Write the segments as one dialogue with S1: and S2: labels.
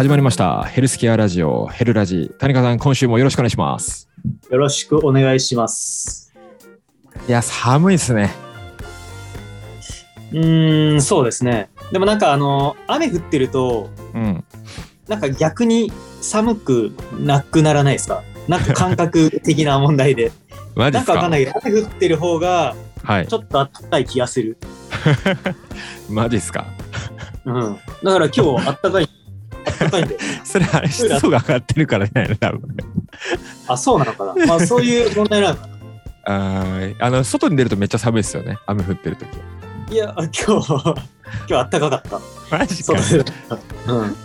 S1: 始まりましたヘルスケアラジオヘルラジ谷川さん今週もよろしくお願いします
S2: よろしくお願いします。
S1: いや寒いですね
S2: うーん、そうですね。でもなんかあの、雨降ってると、
S1: うん
S2: なんか逆に寒くなくならないですか？なんか感覚的な問題で。な ん
S1: マジですか？
S2: かわかんないけど、雨降ってる方が
S1: はい
S2: ちょっと暖かい気がする。
S1: マジですか？
S2: うん。だから今日暖かい。暖かいんだよ。
S1: それあれ湿度が上がってるからじゃないの多分
S2: あ、そうなのかな。まあそういう問題なのかな。
S1: あーあの外に出るとめっちゃ寒いですよね雨降ってる時
S2: いや、今日、今日暖かかった。
S1: マジか
S2: そうん。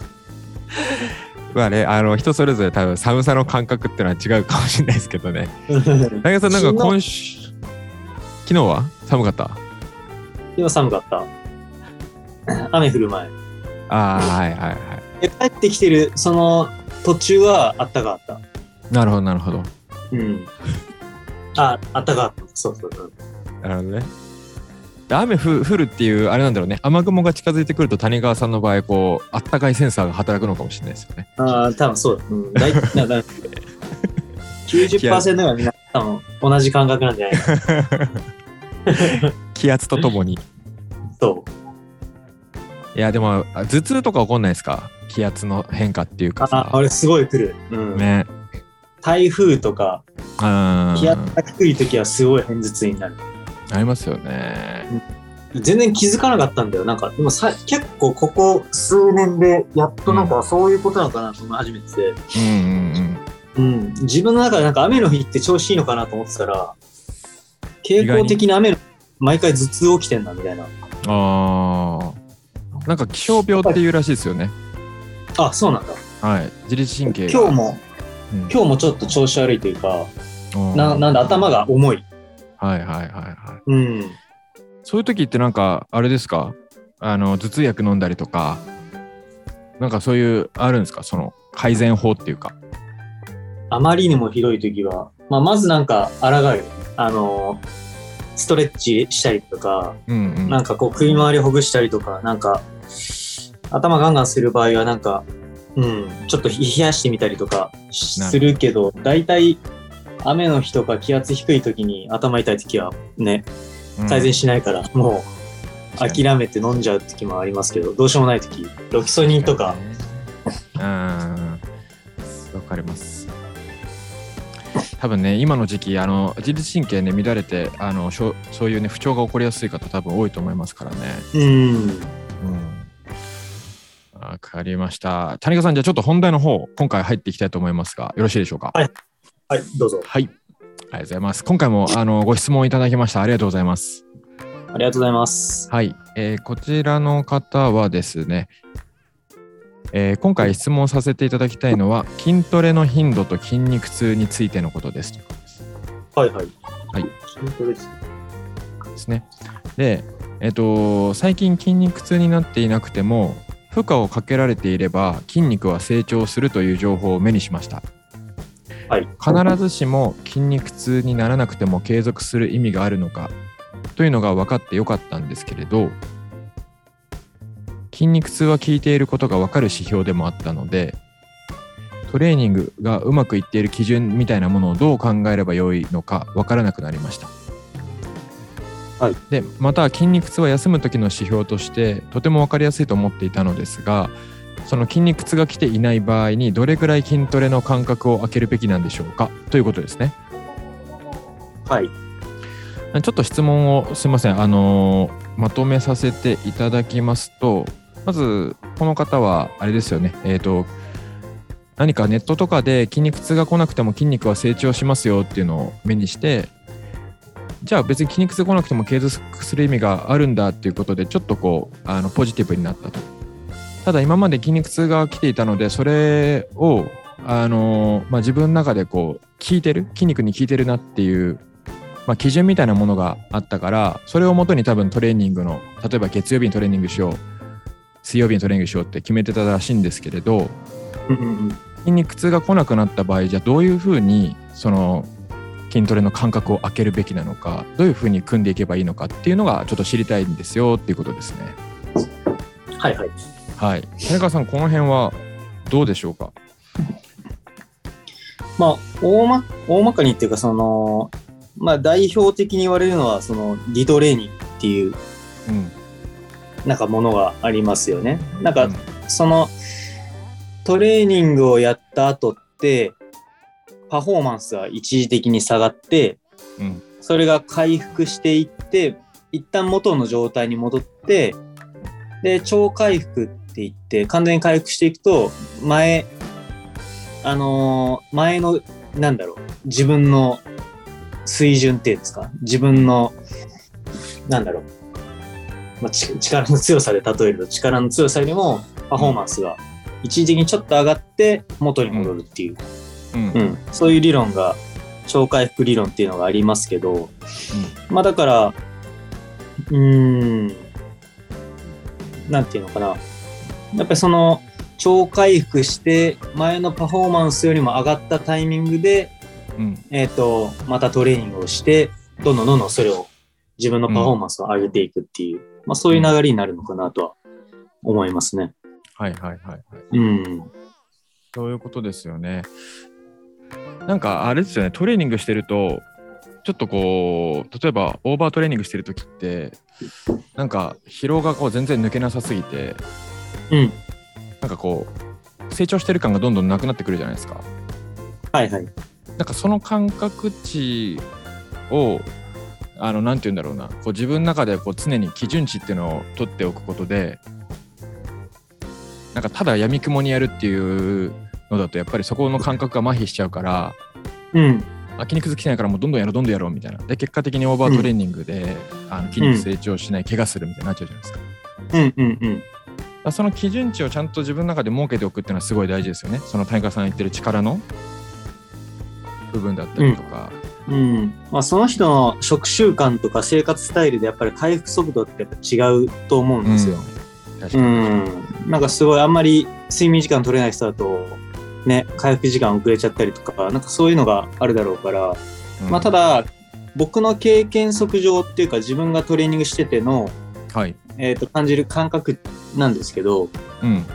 S1: まあねあの人それぞれ多分寒さの感覚っていうのは違うかもしれないですけどね谷川さんなんか今週昨日は？寒かった？
S2: 今寒かった。雨降る前。
S1: ああはいはいはい
S2: で帰ってきてるその途中はあったかかった。
S1: なるほどなるほど
S2: うん。あ、あったかかった。そうそうそう。
S1: なるほどね。で雨ふ降るっていうあれなんだろうね雨雲が近づいてくると谷川さんの場合こうあったかいセンサーが働くのかもしれないですよね。
S2: ああ、多分そうだ。うん。大体、なな90%がみんな多分同じ感覚なんじゃないかな。
S1: 気圧とともに。
S2: そう。
S1: いやでもあ頭痛とか起こんないですか？気圧の変化っていうか
S2: あ、
S1: さ。
S2: あれすごい来る。うん。
S1: ね。
S2: 台風とか、
S1: うん
S2: 気圧が低い時はすごい偏頭痛になる。
S1: ありますよね。
S2: 全然気づかなかったんだよ。なんか、でもさ結構ここ数年でやっとなんかそういうことなのかなと思い始めてて。
S1: うんうん
S2: うん、自分の中でなんか雨の日って調子いいのかなと思ってたら、傾向的に雨の毎回頭痛起きてんだみたいな。
S1: うん。ああ。なんか気象病っていうらしいですよね。
S2: あ、そうなんだ。
S1: はい。自律神経が。
S2: 今日も、
S1: うん
S2: 今日もちょっと調子悪いというか、
S1: うん
S2: ななんで頭が重い。
S1: はいはいはいはい。
S2: うん。
S1: そういう時ってなんかあれですか？あの頭痛薬飲んだりとかなんかそういうあるんですか？その改善法っていうか
S2: あまりにもひどい時は、まあ、まずなんか抗う。あの、ストレッチしたりとか、
S1: うんうん
S2: なんかこう首周りほぐしたりとか、なんか、頭ガンガンする場合はなんか、うん、ちょっと冷やしてみたりとかするけど、大体雨の日とか気圧低い時に頭痛い時はね、改善しないから、もう諦めて飲んじゃう時もありますけど、どうしようもない時、ロキソニンとか、
S1: うん。わかります。多分ね今の時期あの自律神経ね乱れてあのしょそういうね不調が起こりやすい方多分多いと思いますからね。
S2: うん、
S1: うんわかりました谷川さんじゃあちょっと本題の方今回入っていきたいと思いますがよろしいでしょうか？
S2: はいはい、どうぞ。
S1: はい。ありがとうございます。今回もあのご質問いただきました。ありがとうございます。
S2: ありがとうございます。
S1: はい。えーこちらの方はですね、えー今回質問させていただきたいのは、筋トレの頻度と筋肉痛についてのことです。
S2: はいはい。
S1: はい。
S2: 筋トレです。
S1: ですね。で、えっ、と、最近筋肉痛になっていなくても、負荷をかけられていれば筋肉は成長するという情報を目にしました。
S2: はい。
S1: 必ずしも筋肉痛にならなくても継続する意味があるのかというのが分かってよかったんですけれど筋肉痛は効いていることが分かる指標でもあったのでトレーニングがうまくいっている基準みたいなものをどう考えればよいのか分からなくなりました。
S2: はい、
S1: でまた筋肉痛は休む時の指標としてとても分かりやすいと思っていたのですがその筋肉痛が来ていない場合にどれぐらい筋トレの間隔を空けるべきなんでしょうか？ということですね。
S2: はい。
S1: ちょっと質問をすみません、あのーまとめさせていただきますとまずこの方はあれですよねえっ、と何かネットとかで筋肉痛が来なくても筋肉は成長しますよっていうのを目にしてじゃあ別に筋肉痛来なくても継続する意味があるんだっていうことでちょっとこうあのポジティブになったと。ただ今まで筋肉痛が来ていたのでそれをあのまあ、自分の中でこう効いてる筋肉に効いてるなっていう、まあ、基準みたいなものがあったからそれをもとに多分トレーニングの例えば月曜日にトレーニングしよう水曜日にトレーニングしようって決めてたらしいんですけれど筋肉痛が来なくなった場合じゃあどういうふうにその筋トレの間隔を空けるべきなのかどういうふうに組んでいけばいいのかっていうのがちょっと知りたいんですよっていうことですね。
S2: はいはい。
S1: はい。谷川さんこの辺はどうでしょうか？
S2: まあ、大ま、大まかにっていうか、その、まあ、代表的に言われるのは、その、リトレーニングっていう、
S1: うん。
S2: なんかものがありますよね。なんか、
S1: うん
S2: その、トレーニングをやった後って、パフォーマンスは一時的に下がって、
S1: うん。
S2: それが回復していって、一旦元の状態に戻って、で、超回復って言って、完全に回復していくと、前、あのー前の、なんだろう、自分の水準っていうんですか、自分の、なんだろう、まあ、ち力の強さで例えると、力の強さよりもパフォーマンスが一時的にちょっと上がって元に戻るっていう、
S1: うん。
S2: う。ん、そういう理論が超回復理論っていうのがありますけど、まあだから、うーん、なんていうのかな。やっぱりその超回復して前のパフォーマンスよりも上がったタイミングで、
S1: うん。
S2: えっ、と、またトレーニングをして、どんどんどんどんそれを自分のパフォーマンスを上げていくっていう、まあそういう流れになるのかなとは思いますね。
S1: はいはいはいはい。
S2: うん。
S1: そういうことですよね。なんかあれですよね、トレーニングしてると、ちょっとこう、例えばオーバートレーニングしてるときって、なんか疲労がこう全然抜けなさすぎて、
S2: うん。
S1: なんかこう、成長してる感がどんどんなくなってくるじゃないですか。
S2: はいはい。
S1: なんかその感覚値を、あの、なんて言うんだろうな、こう自分の中でこう常に基準値っていうのを取っておくことで、なんかただ闇雲にやるっていうのだと、やっぱりそこの感覚が麻痺しちゃうから、
S2: うん。
S1: あ筋肉好きないからもうどんどんやろうどんどんやろうみたいなで結果的にオーバートレーニングで、あの筋肉成長しない、怪我するみたいになっちゃうじゃないですか
S2: うんうんうん。
S1: らその基準値をちゃんと自分の中で設けておくっていうのはすごい大事ですよねその谷川さんが言ってる力の部分だったりとか、
S2: うん。まあその人の食習慣とか生活スタイルでやっぱり回復速度ってやっぱ違うと思うんですよ。う
S1: 確かに、
S2: ん。なんかすごいあんまり睡眠時間取れない人だと、ね、回復時間遅れちゃったりとか、なんかそういうのがあるだろうから、
S1: うん。
S2: まあただ、僕の経験則上っていうか自分がトレーニングしてての、
S1: はい。
S2: えー、と感じる感覚なんですけど、
S1: うん。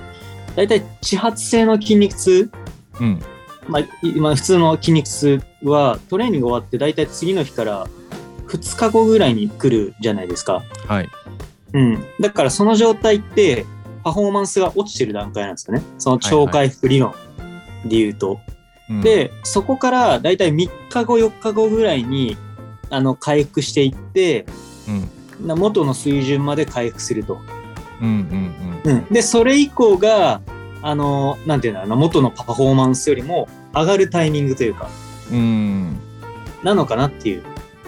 S2: 大体始発性の筋肉痛、
S1: うん。
S2: まあ、いまあ、普通の筋肉痛はトレーニング終わって大体次の日から2日後ぐらいに来るじゃないですか。
S1: はい。
S2: うん。だからその状態ってパフォーマンスが落ちてる段階なんですよね。その超回復理論。で言うと。
S1: うん、
S2: で、そこから大体3日後、4日後ぐらいにあの回復していって、
S1: うん
S2: な元の水準まで回復すると。
S1: うんうん
S2: うん。で、それ以降が、あの、なんていうの、あの元のパフォーマンスよりも上がるタイミングというか、
S1: うんうん
S2: なのかなっていう。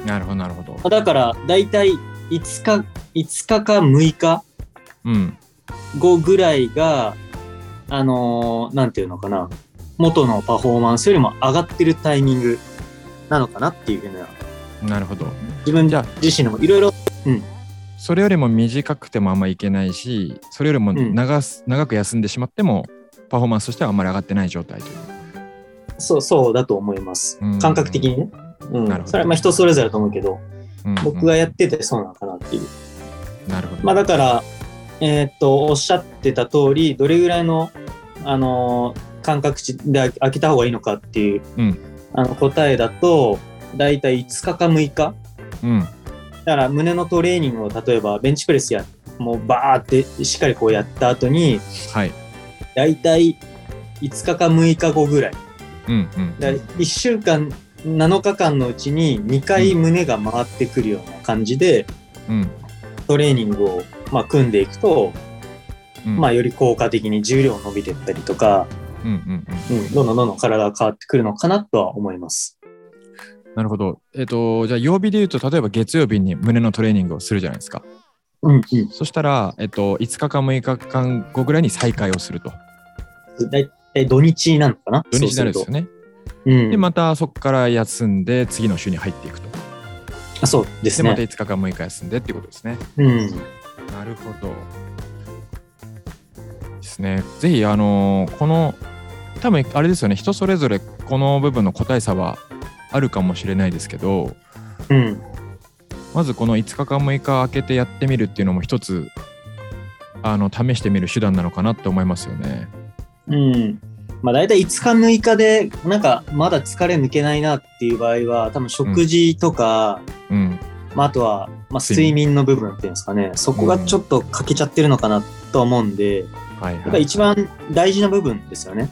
S1: なるほどなるほど
S2: だから、だいたい5日、5日か6日
S1: うん
S2: 後ぐらいが、あのーなんていうのかな、元のパフォーマンスよりも上がってるタイミングなのかなっていうふうな、
S1: なるほど。
S2: 自分
S1: じゃあ
S2: 自身のもいろいろ、
S1: それよりも短くてもあんまいけないしそれよりも
S2: ん。
S1: 長す、長く休んでしまってもパフォーマンスとしてはあんまり上がってない状態という。
S2: そう、そうだと思います。
S1: うん。
S2: 感覚的にね。うん。
S1: なるほど。
S2: それはまあ人それぞれだと思うけど、
S1: うんうん。
S2: 僕がやっててそうなのかなっていう。
S1: なるほど、
S2: まあだから、えーっと、おっしゃってた通り、どれぐらいの、あのー感覚値で開けた方がいいのかっていう、
S1: うん。
S2: あの答えだと、だいたい5日か6日。
S1: うん。
S2: だから胸のトレーニングを例えばベンチプレスや、もうバーってしっかりこうやった後に、
S1: はい。
S2: だいたい5日か6日後ぐらい。
S1: うんうん
S2: だ1週間、7日間のうちに2回胸が回ってくるような感じで、
S1: うん。
S2: トレーニングを、まあ、組んでいくと、
S1: うん。
S2: まあ、より効果的に重量伸びていったりとか、
S1: うんうんうん
S2: うん、どんどんどんどん体が変わってくるのかなとは思います。
S1: なるほど。えっ、と、じゃあ曜日で言うと、例えば月曜日に胸のトレーニングをするじゃないですか。
S2: うんうん。
S1: そしたら、えっ、と、5日か6日間後ぐらいに再開をすると。
S2: だいたい土日なのかな？
S1: 土日になるんですよね。
S2: うん。
S1: で、またそこから休んで、次の週に入っていくと。
S2: あそうです
S1: で、また
S2: ね。
S1: 5日か6日休んでっていうことですね。
S2: うん。
S1: なるほど。ですね。ぜひ、あのーこの、多分あれですよね、人それぞれこの部分の個体差はあるかもしれないですけど、
S2: うん。
S1: まずこの5日か6日空けてやってみるっていうのも一つあの試してみる手段なのかなって思いますよね。
S2: うん。まあ大体5日6日で、なんかまだ疲れ抜けないなっていう場合は、多分食事とか、
S1: うん。
S2: まああとは、まあ、
S1: 睡
S2: 睡眠の部分っていうんですかね、そこがちょっと欠けちゃってるのかなとは思うんで、
S1: はい、
S2: やっぱり一番大事な部分ですよね。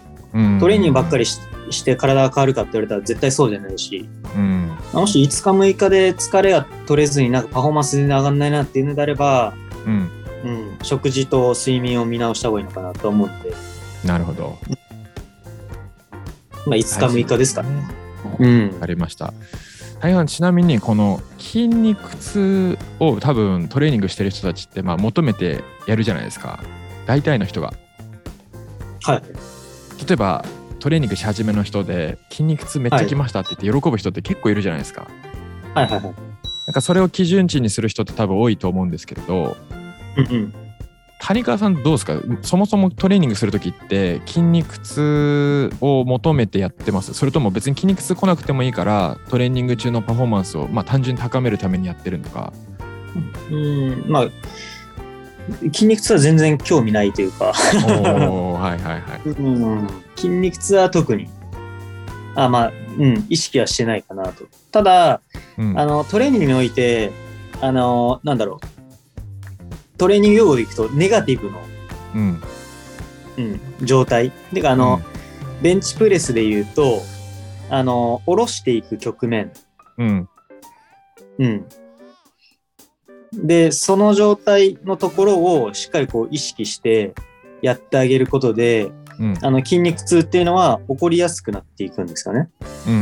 S2: トレーニングばっか
S1: り。
S2: りしして体が変わるかって言われたら絶対そうじゃないし、
S1: うん。
S2: まあもし5日6日で疲れが取れずになんかパフォーマンス全然上がんないなっていうのであれば、
S1: うん。
S2: うん、食事と睡眠を見直した方がいいのかなと思うんで、
S1: なるほど。
S2: まあ、5日6日ですかね。
S1: ね。
S2: うん
S1: わかりました。大半ちなみにこの筋肉痛を多分トレーニングしてる人たちってまあ求めてやるじゃないですか大体の人が
S2: はい。
S1: 例えばトレーニングし始めの人で筋肉痛めっちゃきましたって言って喜ぶ人って結構いるじゃないですか、
S2: はいはいはい。
S1: なんかそれを基準値にする人って多分多いと思うんですけれど
S2: うんうん。
S1: 谷川さんどうですか？そもそもトレーニングする時って筋肉痛を求めてやってます？それとも別に筋肉痛来なくてもいいからトレーニング中のパフォーマンスをまあ単純に高めるためにやってるのか？
S2: うん、まあ、筋肉痛は全然興味ないというか、
S1: はいはいはい。
S2: うん、筋肉痛は特に、あまあ、うん、意識はしてないかなと。ただ、
S1: うん。
S2: あの、トレーニングにおいて、あの、なんだろう、トレーニング用語でいくと、ネガティブの、
S1: うん。
S2: うん、状態。てか、あの、ベンチプレスで言うと、あの、下ろしていく局面。
S1: うん。
S2: うん。で、その状態のところをしっかりこう意識してやってあげることで、
S1: うん
S2: あの筋肉痛っていうのは起こりやすくなっていくんですよね。
S1: うん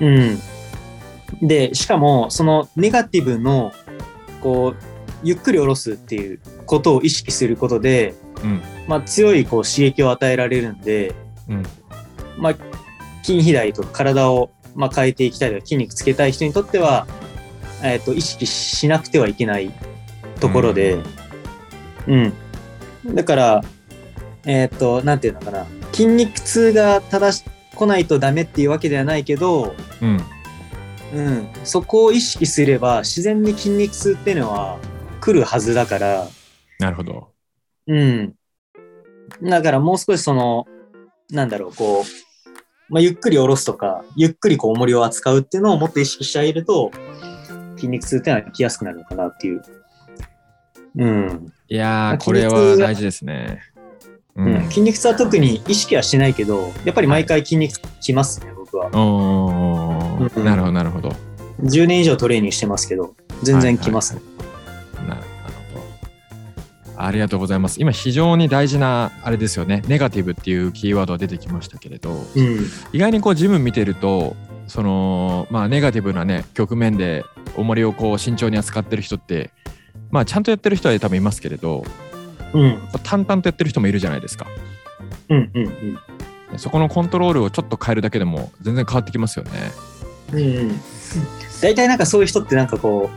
S1: うん
S2: うん。で、しかもそのネガティブのこうゆっくり下ろすっていうことを意識することで、
S1: うん
S2: まあ、強いこう刺激を与えられるんで、
S1: うん
S2: まあ、筋肥大とか体をまあ変えていきたいとか筋肉つけたい人にとっては、えっと意識しなくてはいけないところで、うん。だから、えっ、と、なんていうのかな。筋肉痛が正し、来ないとダメっていうわけではないけど、
S1: うん
S2: うん。そこを意識すれば自然に筋肉痛っていうのは来るはずだから、
S1: なるほど
S2: うん。だからもう少しその、なんだろう、こう、まあ、ゆっくり下ろすとか、ゆっくりこう重りを扱うっていうのをもっと意識してあげると、筋肉痛っていうのは来やすくなるのかなっていう。うん。
S1: いやーこれは大事ですねう
S2: うん、筋肉痛は特に意識はしてないけど、やっぱり毎回筋肉痛きますね、僕は。
S1: おー
S2: うん
S1: なるほどなるほど
S2: 10年以上トレーニングしてますけど、全然きますね。
S1: ななるほど。ありがとうございます。今非常に大事なあれですよね。ネガティブっていうキーワードが出てきましたけれど、
S2: うん。
S1: 意外にこうジム見てると、そのまあネガティブなね局面で重りをこう慎重に扱ってる人って、まあちゃんとやってる人は多分いますけれど、
S2: うん。
S1: 淡々とやってる人もいるじゃないですか。
S2: うん。うん。
S1: そこのコントロールをちょっと変えるだけでも全然変わってきますよね。
S2: うん。うん。大体なんかそういう人ってなんかこ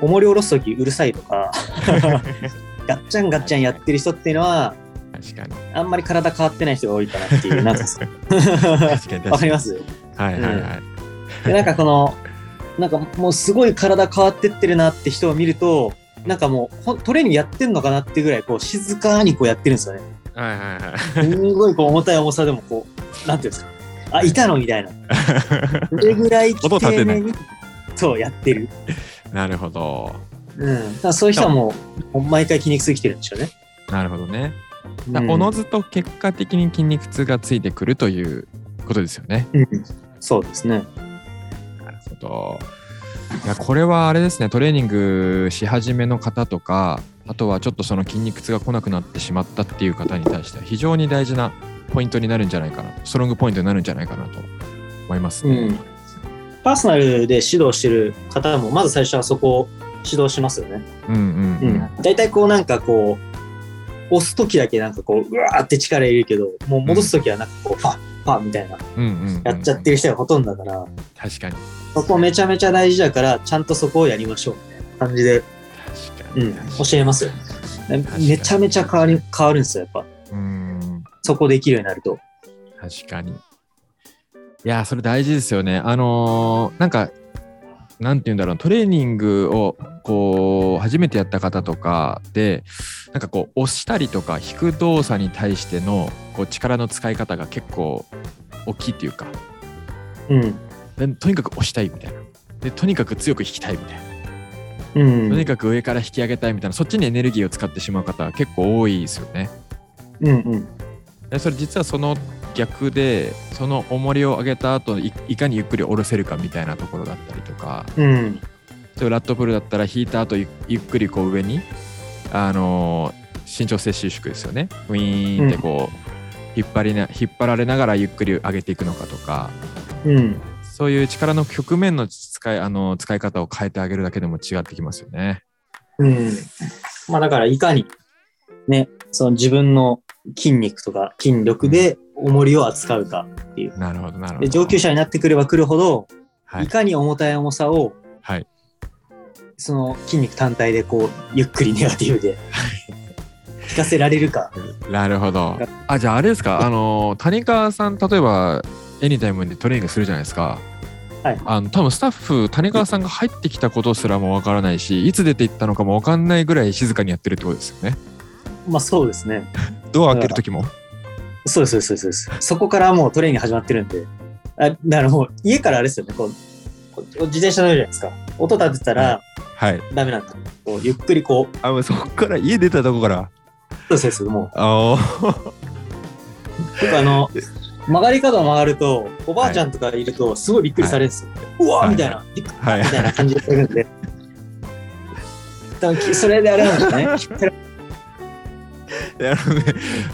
S2: う、重り下ろすときうるさいとか、ガッチャンガッチャンやってる人っていうのは、
S1: 確かに。
S2: あんまり体変わってない人が多いかなっていう、なんか。わかります？
S1: はいはいはい。
S2: でなんかこの、なんかもうすごい体変わってってるなって人を見ると、なんかもうほんトレーニングやってんのかなってぐらいこう静かにこうやってるんですよね。
S1: はいはいはい。
S2: すごいこう重たい重さでもこう、なんていうんですか。あ、いたのみたいな。それぐらい丁寧にそうやってる。
S1: なるほど。
S2: うん。だそういう人はもう、毎回筋肉痛きてるんでしょうね。
S1: なるほどね。おのずと結果的に筋肉痛がついてくるということですよね。
S2: うん。そうですね。
S1: なるほど。いやこれはあれですねトレーニングし始めの方とかあとはちょっとその筋肉痛が来なくなってしまったっていう方に対しては非常に大事なポイントになるんじゃないかなストロングポイントになるんじゃないかなと思いますね。
S2: うん。パーソナルで指導してる方も、まず最初はそこを指導しますよね。
S1: うんうん
S2: う
S1: うん
S2: ん。大体こうなんかこう、押すときだけなんかこう、うわーって力入れるけど、もう戻すときはなんかこう、パッパッみたいな、
S1: うんうんうん
S2: やっちゃってる人がほとんどだから、
S1: 確かに
S2: そこめちゃめちゃ大事だから、ちゃんとそこをやりましょうみたいな感じで、うん教えますよ。
S1: に
S2: めちゃめちゃ変わり変わるんですよ、やっぱ。
S1: にうん
S2: そこできるようになると。
S1: 確かに。いやー、それ大事ですよね。あのーなんか、なんて言うんだろう、トレーニングをこう初めてやった方とかでなんかこう押したりとか引く動作に対してのこう力の使い方が結構大きいっていうか
S2: うん。
S1: でとにかく押したいみたいなでとにかく強く引きたいみたいな
S2: うん。
S1: とにかく上から引き上げたいみたいなそっちにエネルギーを使ってしまう方は結構多いですよね。
S2: うんうん。
S1: でそれ実はその逆でその重りを上げた後いいかにゆっくり下ろせるかみたいなところだったりとか
S2: うん。
S1: ラットプールだったら引いた後ゆゆっくりこう上にあのー伸長性収縮ですよねウィーンってこう、引っ張りな引っ張られながらゆっくり上げていくのかとか
S2: うん。
S1: そういう力の局面の使いあの使い方を変えてあげるだけでも違ってきますよね。
S2: うん。まあだからいかに、ね、その自分の筋肉とか筋力で重りを扱うかっていう。
S1: なるほどなるほ
S2: で
S1: ど。
S2: 上級者になってくればくるほど、
S1: はい
S2: い、かに重たい重さを
S1: はい
S2: その筋肉単体でこうゆっくりネガティブで引かせられるか。
S1: なるほど。あじゃああれですか？あの谷川さん例えばエニタイムでトレーニングするじゃないですか。
S2: はい
S1: あの多分スタッフ谷川さんが入ってきたことすらもわからないしいつ出ていったのかもわかんないぐらい静かにやってるってことですよね。
S2: まあそうですね。
S1: ドア開ける時も？
S2: そうです、そうです、そうです。そこからもうトレーニング始まってるんで。あだからもう家からあれですよね、こう、自転車乗るじゃないですか。音立てたら
S1: はい。
S2: ダメなんだ。こうゆっくりこう、
S1: あもうそこから家出たとこから。
S2: そうです、もう。
S1: あ
S2: 結構あの、曲がり角を曲がると、おばあちゃんとかいると、すごいびっくりされるんですよ。うわーみたいな、びっくり
S1: はい
S2: みたいな感じでやるんで。多分きそれであれなんですかね。
S1: るほどね。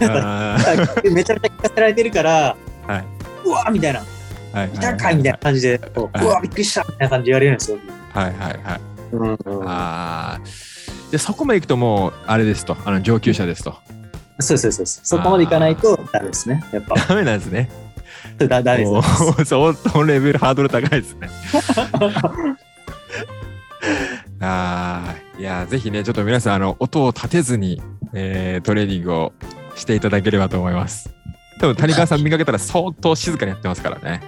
S1: あ
S2: めちゃめちゃ聞かせられてるから、
S1: ーはい。
S2: うわーみたいな、
S1: はいはい。
S2: 痛かいみたいな感じで、こうわーびっくりしたみたいな感じで言われるんですよ。
S1: はいはいはい。
S2: うんうん、
S1: ああ。でそこまで行くともうあれですとあの上級者ですと。
S2: そうそうです。そこまでいかないとダメですね。やっぱ、
S1: ダメなんですね。
S2: だダメです
S1: おーそうそのレベルハードル高いですね。あ あ、いや、ぜひね、ちょっと皆さん、あの、音を立てずに、えートレーニングをしていただければと思います。多分谷川さん見かけたら相当静かにやってますからね。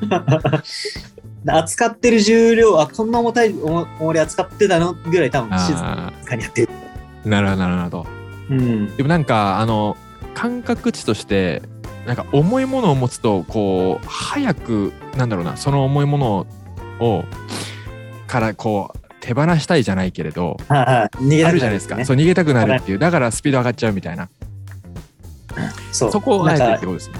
S2: 扱ってる重量、あ、こんな重たい重重り扱ってたの？ぐらい多分静
S1: あ
S2: かにやってる。
S1: あ、なるほど、なるほど。
S2: うん。
S1: でもなんか、あの、感覚値として、なんか重いものを持つと、こう、早く、なんだろうな、その重いものを、から、こう、手放したいじゃないけれど、
S2: はいはい。逃げ
S1: あ
S2: たく
S1: るじゃないですか？
S2: ね。
S1: そう、逃げたくなるっていう。だからスピード上がっちゃうみたいな。
S2: そう。
S1: そこをあえてってことですね。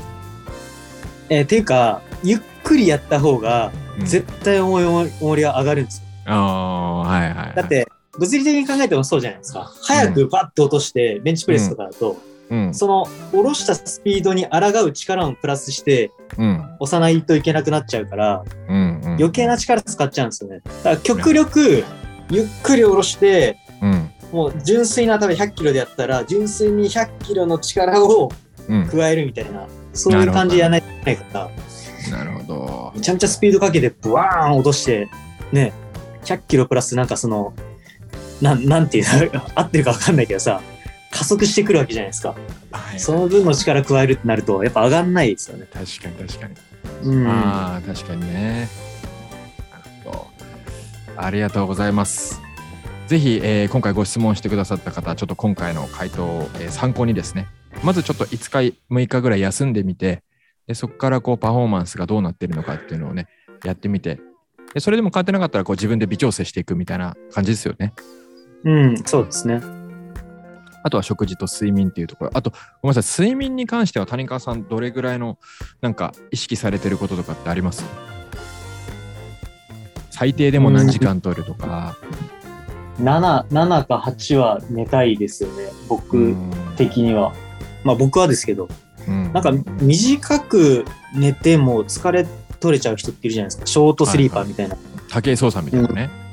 S2: えーっていうか、ゆっくりやった方が、
S1: うん
S2: 絶対重い重りは上がるんですよ。
S1: ああ、はいはいはい。
S2: だっ、て、物理的に考えてもそうじゃないですか。早くバッと落として、ベンチプレスとかだと、
S1: うん、
S2: その下ろしたスピードに抗う力をプラスして
S1: うん、
S2: 押さないといけなくなっちゃうから、
S1: うん、うん。
S2: 余計な力使っちゃうんですよね。だから極力、ゆっくり下ろして、
S1: うん、
S2: もう純粋な、多分100キロでやったら、純粋に100キロの力を
S1: うん。
S2: 加えるみたいな、そういう感じでやらないといけないから、
S1: なるほど。
S2: めちゃめちゃスピードかけて、ブワーン落として、ね、100キロプラスなんかその、なん、なんていうの、合ってるかわかんないけどさ、加速してくるわけじゃないですか。
S1: はい
S2: その分の力加えるってなると、やっぱ上がんないですよね。
S1: 確かに確かに。
S2: うん。
S1: ああ、確かにね。ありがとうございます。ぜひ、えー今回ご質問してくださった方、ちょっと今回の回答を、えー参考にですね、まずちょっと5日、6日ぐらい休んでみて、でそこからこうパフォーマンスがどうなってるのかっていうのをね、やってみて、でそれでも変わってなかったらこう自分で微調整していくみたいな感じですよね。
S2: うん、そうですね。
S1: あとは食事と睡眠っていうところ。あと、ごめんなさい、睡眠に関しては谷川さん、どれぐらいのなんか意識されてることとかってあります？最低でも何時間取るとか。
S2: 7、7か8は寝たいですよね。僕的には。まあ僕はですけど、
S1: うん
S2: なんか短く寝ても疲れ取れちゃう人っているじゃないですか。ショートスリーパーみたいな。
S1: 武井壮さんみたいなね。
S2: だから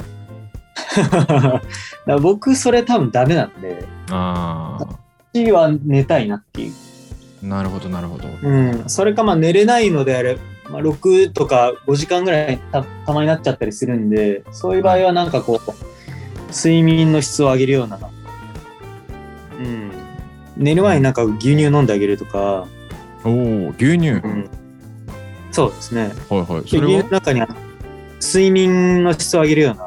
S2: 僕それ多分ダメなんで、
S1: あ
S2: 私は寝たいなっていう。
S1: あ、なるほど、なるほど。
S2: うん。それかまあ寝れないのであれ、まあ、6とか5時間ぐらいたたまになっちゃったりするんで、そういう場合はなんかこう、睡眠の質を上げるような、うん。寝る前になんか牛乳飲んであげるとか、
S1: おお、牛乳。
S2: うん。そうですね。
S1: はいはい。そ
S2: 牛乳
S1: れ
S2: の中には睡眠の質を上げるような。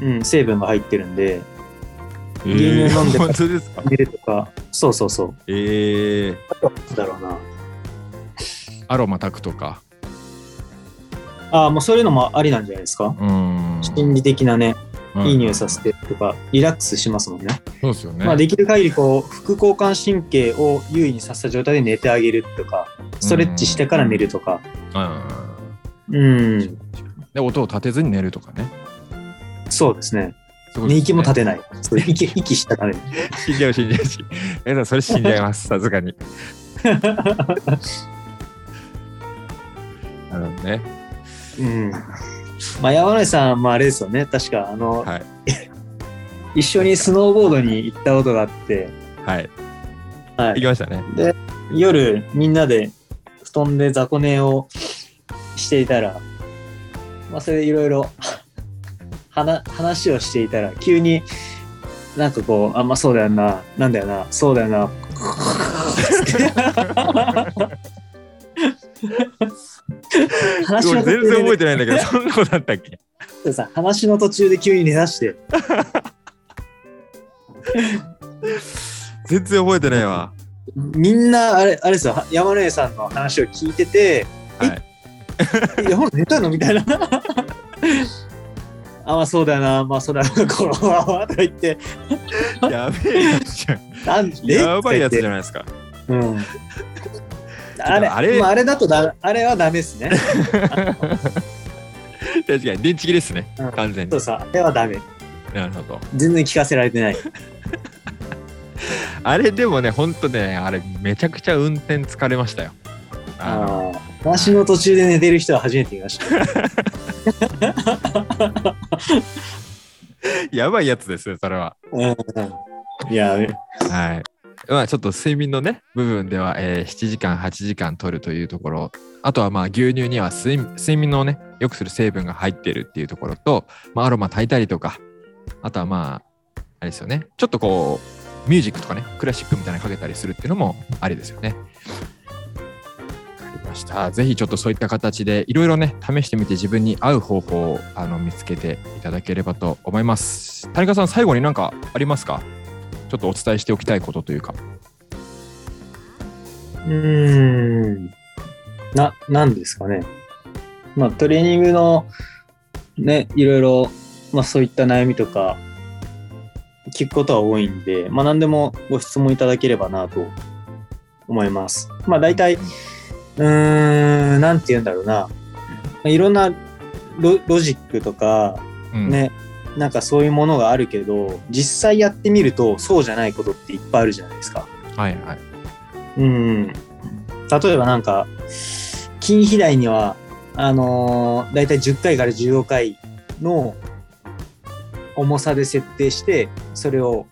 S2: うん、成分が入ってるんで、
S1: え
S2: 牛乳飲んで
S1: 本当ですか？
S2: 寝るとか、そうそうそう。
S1: えー、
S2: あとだろうな。
S1: アロマ炊くとか？
S2: ああ、もうそういうのもありなんじゃないですか？
S1: うん。
S2: 心理的なね、
S1: うん
S2: いい匂いさせてとか、リラックスしますもんね。
S1: そうですよね。
S2: まあ、できる限りこう副交感神経を優位にさせた状態で寝てあげるとかストレッチしてから寝るとか
S1: うん。
S2: うん、
S1: で、音を立てずに寝るとかね。
S2: そうですね寝息も立てないそう 息息したために
S1: 死んじゃう、死んじゃうし。え、でもそれ死んじゃいます、さすがに。なるほどね。
S2: うんまあ山根さんもあれですよね確かあの、
S1: はい。
S2: 一緒にスノーボードに行ったことがあって、
S1: はい。
S2: はい、
S1: 行きましたね。
S2: で夜みんなで布団で雑魚寝をしていたら、まあ、それでいろいろ話話をしていたら急になんかこうあんまあそうだよななんだよなそうだよな話
S1: 俺全然覚えてないんだけど、そんなことあったっけ？
S2: でさ話の途中で急に寝だして
S1: 全然覚えてないわ。
S2: みんなあれあれですよ山根さんの話を聞いてて
S1: はい。
S2: いや、ほら、寝たの？みたいな。あ、まあそうだよな、まあそうだよな、このままとか言って、
S1: やべえやつじゃん。
S2: なんで？
S1: やばいやつじゃ
S2: ん。
S1: ないですか。
S2: うん。あれ、
S1: あれ
S2: まあ、あれだとだ、あれはダメですね。
S1: 確かに、電池切れですね
S2: うん。
S1: 完全に
S2: そう。さ、あれはダメ。
S1: なるほど。
S2: 全然聞かせられてない。
S1: あれでもね、ほんとね、あれめちゃくちゃ運転疲れましたよ。あの
S2: ああ。話の途中で寝てる人は初めて見ました。
S1: やばいやつですよ、それは。
S2: うん。いや、
S1: はい。まあちょっと睡眠のね、部分では、えー7時間、8時間取るというところ、あとはまあ牛乳には睡睡眠のね、良くする成分が入ってるっていうところと、まあアロマ炊いたりとか、あとはまあ、あれですよね、ちょっとこう、ミュージックとかね、クラシックみたいなのかけたりするっていうのもありですよね。ました。ぜひちょっとそういった形でいろいろね、試してみて自分に合う方法をあの見つけていただければと思います。谷川さん、最後になんかありますか？ちょっとお伝えしておきたいことというか。
S2: うーん。な、なんですかね。まあ、トレーニングの、ね、いろいろ、まあ、そういった悩みとか、聞くことは多いんで、まあ、何でもご質問いただければなと思います。まあ、大体、うーん、なんて言うんだろうな。まあいろんなロロジックとか、
S1: うん、
S2: ね、なんかそういうものがあるけど、実際やってみると、そうじゃないことっていっぱいあるじゃないですか。
S1: はいはい。
S2: うん。例えばなんか、筋肥大には、あのー、だいたい10回から15回の重さで設定して、それを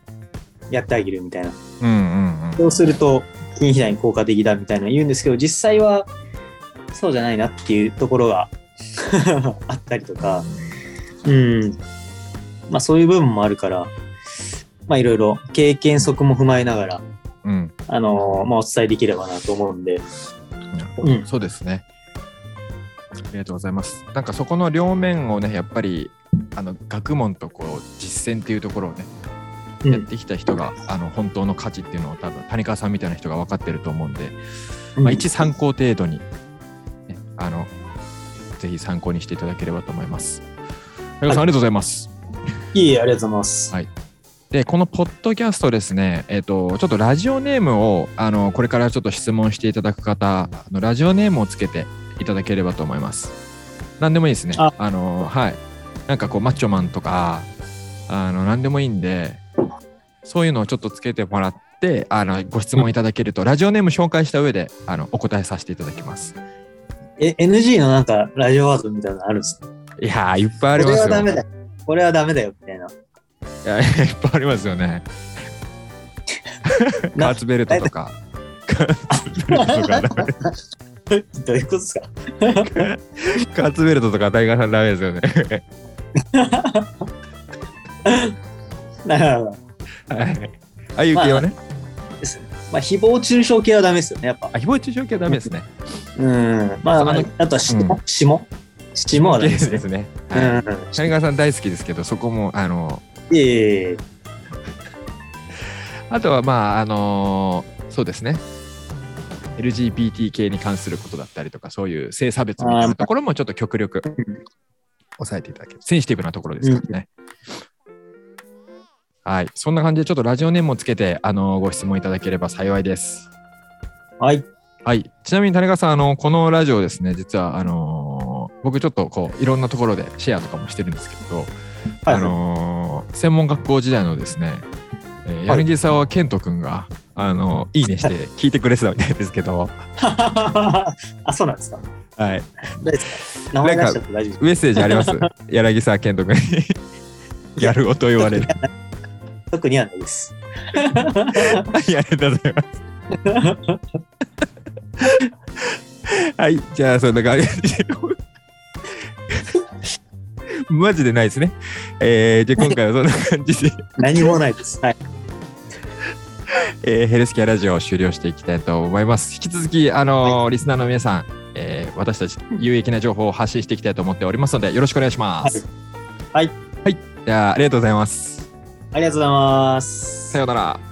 S2: やってあげるみたいな。
S1: うんうんうん。
S2: そうすると、筋肥大に効果的だみたいな言うんですけど、実際はそうじゃないなっていうところが あったりとか、うん。まあそういう部分もあるから、まあいろいろ経験則も踏まえながら、
S1: うん。
S2: あのーまあお伝えできればなと思うんで、うん
S1: そうですね。ありがとうございます。なんかそこの両面をね、やっぱりあの学問とこう実践っていうところをね、
S2: うん
S1: やってきた人があの本当の価値っていうのを多分谷川さんみたいな人が分かってると思うんで、まあ、一参考程度に、ね、あのぜひ参考にしていただければと思います。谷川さん、ありがとうございます。
S2: いいえ、ありがとうございます。
S1: はいで、このポッドキャストですね、えっ、と、ちょっとラジオネームを、あの、これからちょっと質問していただく方、あのラジオネームをつけていただければと思います。何でもいいですね。
S2: あ
S1: あの、はい。なんかこう、マッチョマンとか、あの、何でもいいんで、そういうのをちょっとつけてもらって、あの、ご質問いただけると、ラジオネーム紹介した上で、あの、お答えさせていただきます。
S2: え、NG のなんかラジオワードみたいなのあるんですか？
S1: いやー、いっぱいあり
S2: こ
S1: ますよ。
S2: れはダメだよ。これはダメだよ、みたいな。
S1: いや、いっぱいありますよね。カーツベルトとか。カーツベルトとかダメ
S2: どういうことですか？
S1: カーツベルトとか大河さんダメですよね。
S2: なるほど。
S1: はい。ああいう系はね。
S2: ですねまあ、誹謗中傷系はダメですよね、やっぱ。
S1: あ、誹謗中傷系はダメですね。
S2: うん。まあ、
S1: あの
S2: あとは下、
S1: うん
S2: 下下はですね。
S1: ですはい。
S2: ん。
S1: 谷川さん大好きですけど、そこも、あの、
S2: いえいえ。
S1: あとはまあ、あのそうですね。LGBT 系に関することだったりとか、そういう性差別みたいなところもちょっと極力抑えていただける。センシティブなところですからね。はい。そんな感じで、ちょっとラジオネームをつけて、あのご質問いただければ幸いです。
S2: はい。
S1: はい。ちなみに谷川さん、あの、このラジオですね、実は、あのー僕ちょっとこう、いろんなところでシェアとかもしてるんですけど、
S2: はい
S1: あのー専門学校時代のですね、えー柳沢健人君が、あのいいねして 聞いてくれてたみたいですけど、
S2: あ、そうなんですか。
S1: はい。
S2: 大丈夫ですか名前出しちゃって大丈夫です
S1: メッセージあります？柳沢健人君に。ギャル語と言われる。
S2: 特にはないです。
S1: はい、ありがとうございます。はい、じゃあそんな感じで。マジでないですね。えー、じゃあ今回はそんな感じで、
S2: 何もないです。はい。
S1: えーヘルスケアラジオを終了していきたいと思います。引き続き、あのーリスナーの皆さん、えー私たち有益な情報を発信していきたいと思っておりますので、よろしくお願いします。
S2: はい。
S1: はい。じゃあ、ありがとうございます。
S2: ありがとうございます。
S1: さようなら。